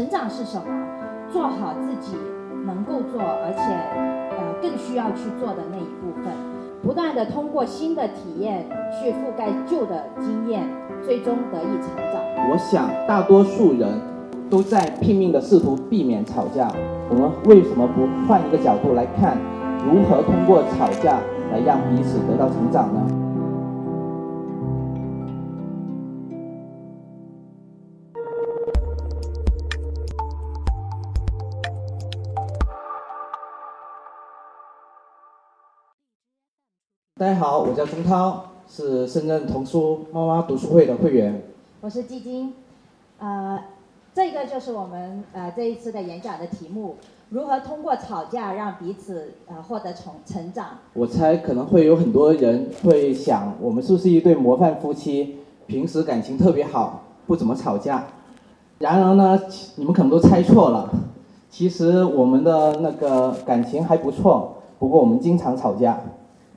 成长是什么？做好自己能够做，而且呃更需要去做的那一部分，不断的通过新的体验去覆盖旧的经验，最终得以成长。我想大多数人都在拼命的试图避免吵架，我们为什么不换一个角度来看，如何通过吵架来让彼此得到成长呢？大家好，我叫钟涛，是深圳童书妈妈读书会的会员。我是季晶，呃，这个就是我们呃这一次的演讲的题目：如何通过吵架让彼此呃获得成成长。我猜可能会有很多人会想，我们是不是一对模范夫妻，平时感情特别好，不怎么吵架？然而呢，你们可能都猜错了，其实我们的那个感情还不错，不过我们经常吵架。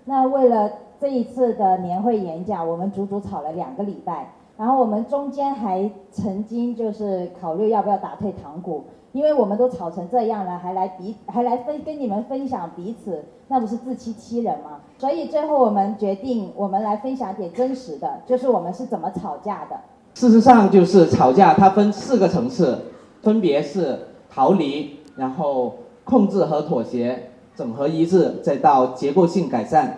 那为了这一次的年会演讲，我们足足吵了两个礼拜，然后我们中间还曾经就是考虑要不要打退堂鼓，因为我们都吵成这样了，还来彼还来分跟你们分享彼此，那不是自欺欺人吗？所以最后我们决定，我们来分享点真实的，就是我们是怎么吵架的。事实上，就是吵架它分四个层次，分别是逃离，然后控制和妥协。整合一致，再到结构性改善。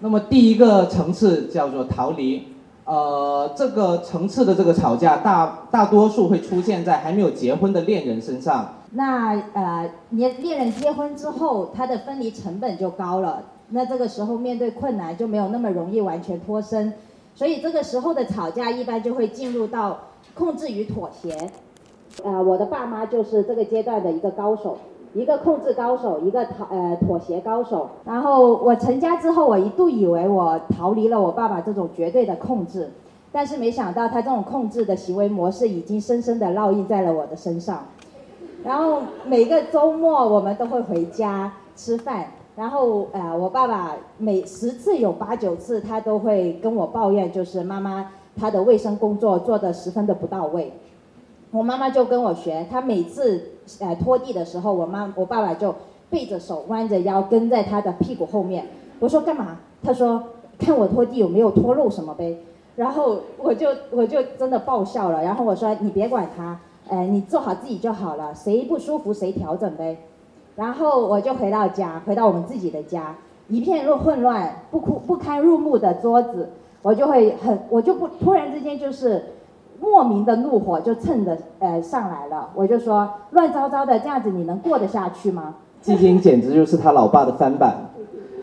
那么第一个层次叫做逃离，呃，这个层次的这个吵架大大多数会出现在还没有结婚的恋人身上。那呃，恋恋人结婚之后，他的分离成本就高了，那这个时候面对困难就没有那么容易完全脱身，所以这个时候的吵架一般就会进入到控制与妥协。呃，我的爸妈就是这个阶段的一个高手。一个控制高手，一个逃呃妥协高手。然后我成家之后，我一度以为我逃离了我爸爸这种绝对的控制，但是没想到他这种控制的行为模式已经深深的烙印在了我的身上。然后每个周末我们都会回家吃饭，然后呃我爸爸每十次有八九次他都会跟我抱怨，就是妈妈她的卫生工作做得十分的不到位。我妈妈就跟我学，她每次呃拖地的时候，我妈我爸爸就背着手弯着腰跟在她的屁股后面。我说干嘛？他说看我拖地有没有拖漏什么呗。然后我就我就真的爆笑了。然后我说你别管他，呃你做好自己就好了，谁不舒服谁调整呗。然后我就回到家，回到我们自己的家，一片乱混乱，不不不堪入目的桌子，我就会很我就不突然之间就是。莫名的怒火就蹭着呃上来了，我就说乱糟糟的这样子你能过得下去吗？季晶简直就是他老爸的翻版，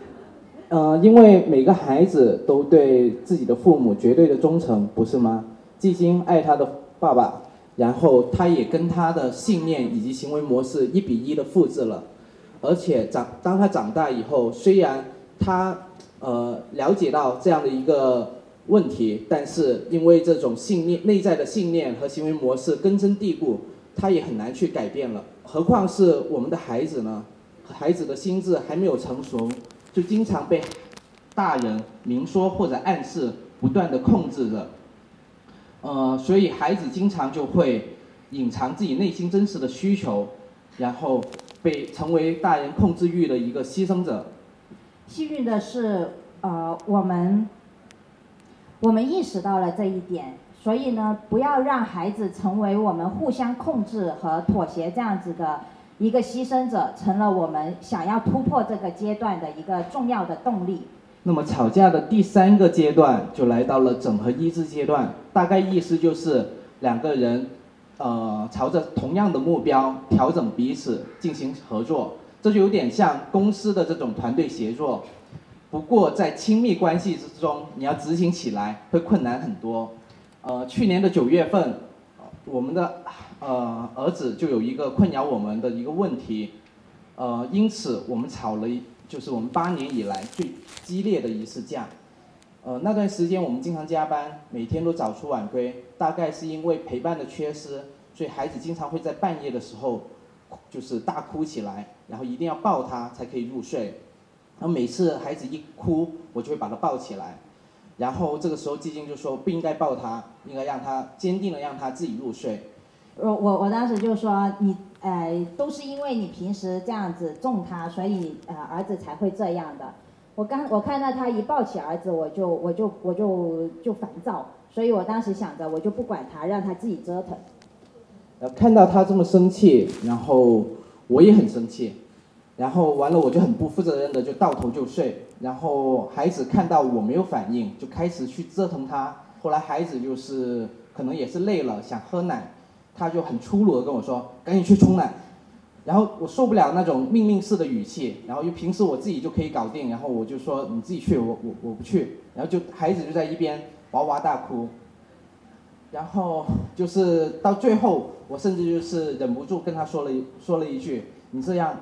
呃，因为每个孩子都对自己的父母绝对的忠诚，不是吗？季晶爱他的爸爸，然后他也跟他的信念以及行为模式一比一的复制了，而且长当他长大以后，虽然他呃了解到这样的一个。问题，但是因为这种信念、内在的信念和行为模式根深蒂固，他也很难去改变了。何况是我们的孩子呢？孩子的心智还没有成熟，就经常被大人明说或者暗示，不断的控制着。呃，所以孩子经常就会隐藏自己内心真实的需求，然后被成为大人控制欲的一个牺牲者。幸运的是，呃，我们。我们意识到了这一点，所以呢，不要让孩子成为我们互相控制和妥协这样子的一个牺牲者，成了我们想要突破这个阶段的一个重要的动力。那么吵架的第三个阶段就来到了整合一致阶段，大概意思就是两个人，呃，朝着同样的目标调整彼此进行合作，这就有点像公司的这种团队协作。不过，在亲密关系之中，你要执行起来会困难很多。呃，去年的九月份，我们的呃儿子就有一个困扰我们的一个问题，呃，因此我们吵了，就是我们八年以来最激烈的一次架。呃，那段时间我们经常加班，每天都早出晚归，大概是因为陪伴的缺失，所以孩子经常会在半夜的时候，就是大哭起来，然后一定要抱他才可以入睡。然后每次孩子一哭，我就会把他抱起来，然后这个时候季晶就说不应该抱他，应该让他坚定的让他自己入睡，我我我当时就说你呃都是因为你平时这样子纵他，所以呃儿子才会这样的。我刚我看到他一抱起儿子，我就我就我就就烦躁，所以我当时想着我就不管他，让他自己折腾。呃，看到他这么生气，然后我也很生气，然后完了我就很不负责任的就倒头就睡，然后孩子看到我没有反应，就开始去折腾他。后来孩子就是可能也是累了，想喝奶，他就很粗鲁的跟我说：“赶紧去冲奶。”然后我受不了那种命令式的语气，然后又平时我自己就可以搞定，然后我就说：“你自己去，我我我不去。”然后就孩子就在一边哇哇大哭。然后就是到最后，我甚至就是忍不住跟他说了说了一句：“你这样，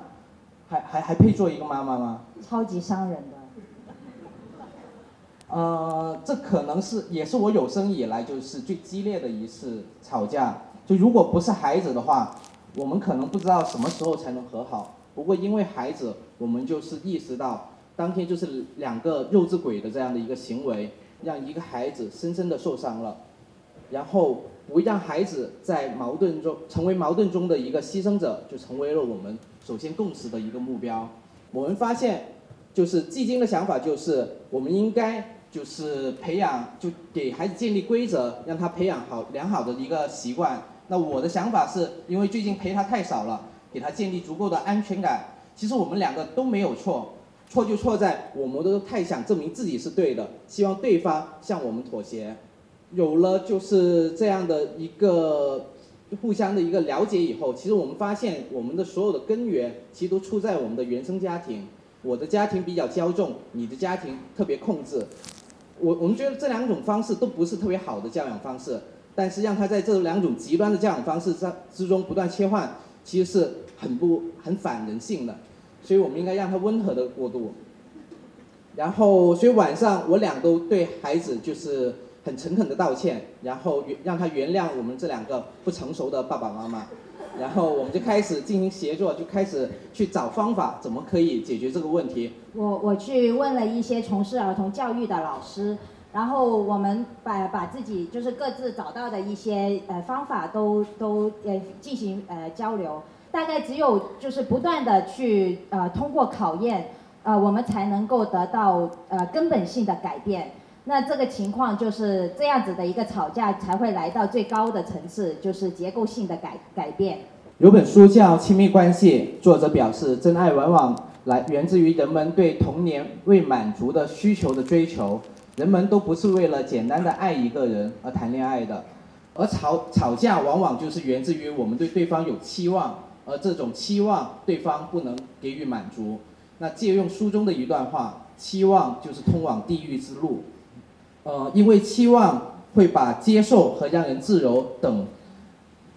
还还还配做一个妈妈吗？”超级伤人的。呃，这可能是也是我有生以来就是最激烈的一次吵架。就如果不是孩子的话，我们可能不知道什么时候才能和好。不过因为孩子，我们就是意识到，当天就是两个幼稚鬼的这样的一个行为，让一个孩子深深的受伤了。然后不让孩子在矛盾中成为矛盾中的一个牺牲者，就成为了我们首先共识的一个目标。我们发现，就是季经的想法就是，我们应该就是培养，就给孩子建立规则，让他培养好良好的一个习惯。那我的想法是，因为最近陪他太少了，给他建立足够的安全感。其实我们两个都没有错，错就错在我们都太想证明自己是对的，希望对方向我们妥协。有了就是这样的一个互相的一个了解以后，其实我们发现我们的所有的根源其实都出在我们的原生家庭。我的家庭比较骄纵，你的家庭特别控制。我我们觉得这两种方式都不是特别好的教养方式，但是让他在这两种极端的教养方式之之中不断切换，其实是很不很反人性的。所以我们应该让他温和的过渡。然后，所以晚上我俩都对孩子就是。很诚恳的道歉，然后原让他原谅我们这两个不成熟的爸爸妈妈，然后我们就开始进行协作，就开始去找方法，怎么可以解决这个问题。我我去问了一些从事儿童教育的老师，然后我们把把自己就是各自找到的一些呃方法都都呃进行呃交流，大概只有就是不断的去呃通过考验，呃我们才能够得到呃根本性的改变。那这个情况就是这样子的一个吵架才会来到最高的层次，就是结构性的改改变。有本书叫《亲密关系》，作者表示，真爱往往来源自于人们对童年未满足的需求的追求。人们都不是为了简单的爱一个人而谈恋爱的，而吵吵架往往就是源自于我们对对方有期望，而这种期望对方不能给予满足。那借用书中的一段话：期望就是通往地狱之路。呃，因为期望会把接受和让人自由等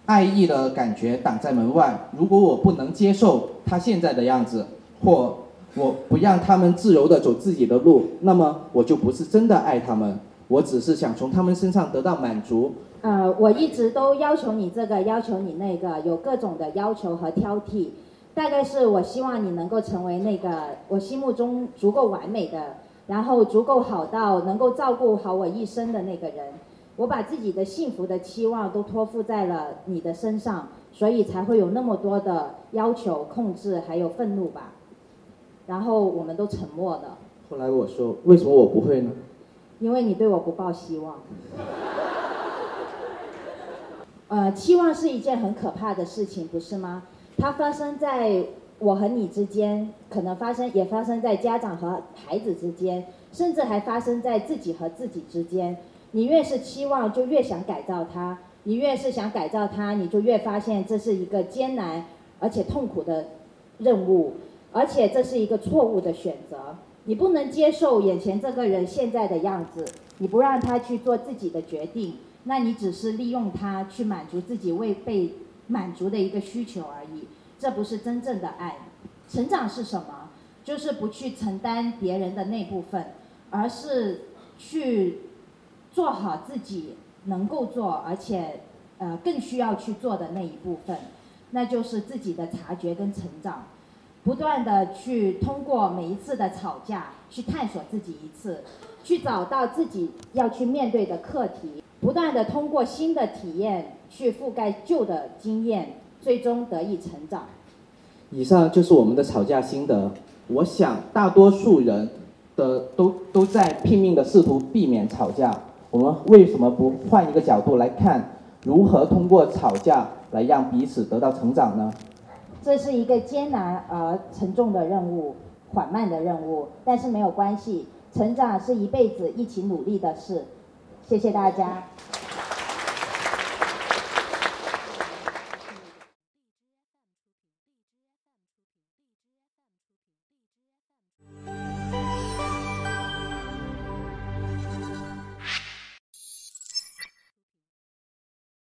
爱意的感觉挡在门外。如果我不能接受他现在的样子，或我不让他们自由的走自己的路，那么我就不是真的爱他们。我只是想从他们身上得到满足。呃，我一直都要求你这个，要求你那个，有各种的要求和挑剔。大概是我希望你能够成为那个我心目中足够完美的。然后足够好到能够照顾好我一生的那个人，我把自己的幸福的期望都托付在了你的身上，所以才会有那么多的要求、控制还有愤怒吧。然后我们都沉默了。后来我说，为什么我不会呢？因为你对我不抱希望。呃，期望是一件很可怕的事情，不是吗？它发生在。我和你之间可能发生，也发生在家长和孩子之间，甚至还发生在自己和自己之间。你越是期望，就越想改造它；你越是想改造它，你就越发现这是一个艰难而且痛苦的任务，而且这是一个错误的选择。你不能接受眼前这个人现在的样子，你不让他去做自己的决定，那你只是利用他去满足自己未被满足的一个需求而已。这不是真正的爱，成长是什么？就是不去承担别人的那部分，而是去做好自己能够做，而且呃更需要去做的那一部分，那就是自己的察觉跟成长，不断的去通过每一次的吵架去探索自己一次，去找到自己要去面对的课题。不断的通过新的体验去覆盖旧的经验，最终得以成长。以上就是我们的吵架心得。我想大多数人的都都在拼命的试图避免吵架。我们为什么不换一个角度来看，如何通过吵架来让彼此得到成长呢？这是一个艰难而沉重的任务，缓慢的任务，但是没有关系，成长是一辈子一起努力的事。谢谢大家。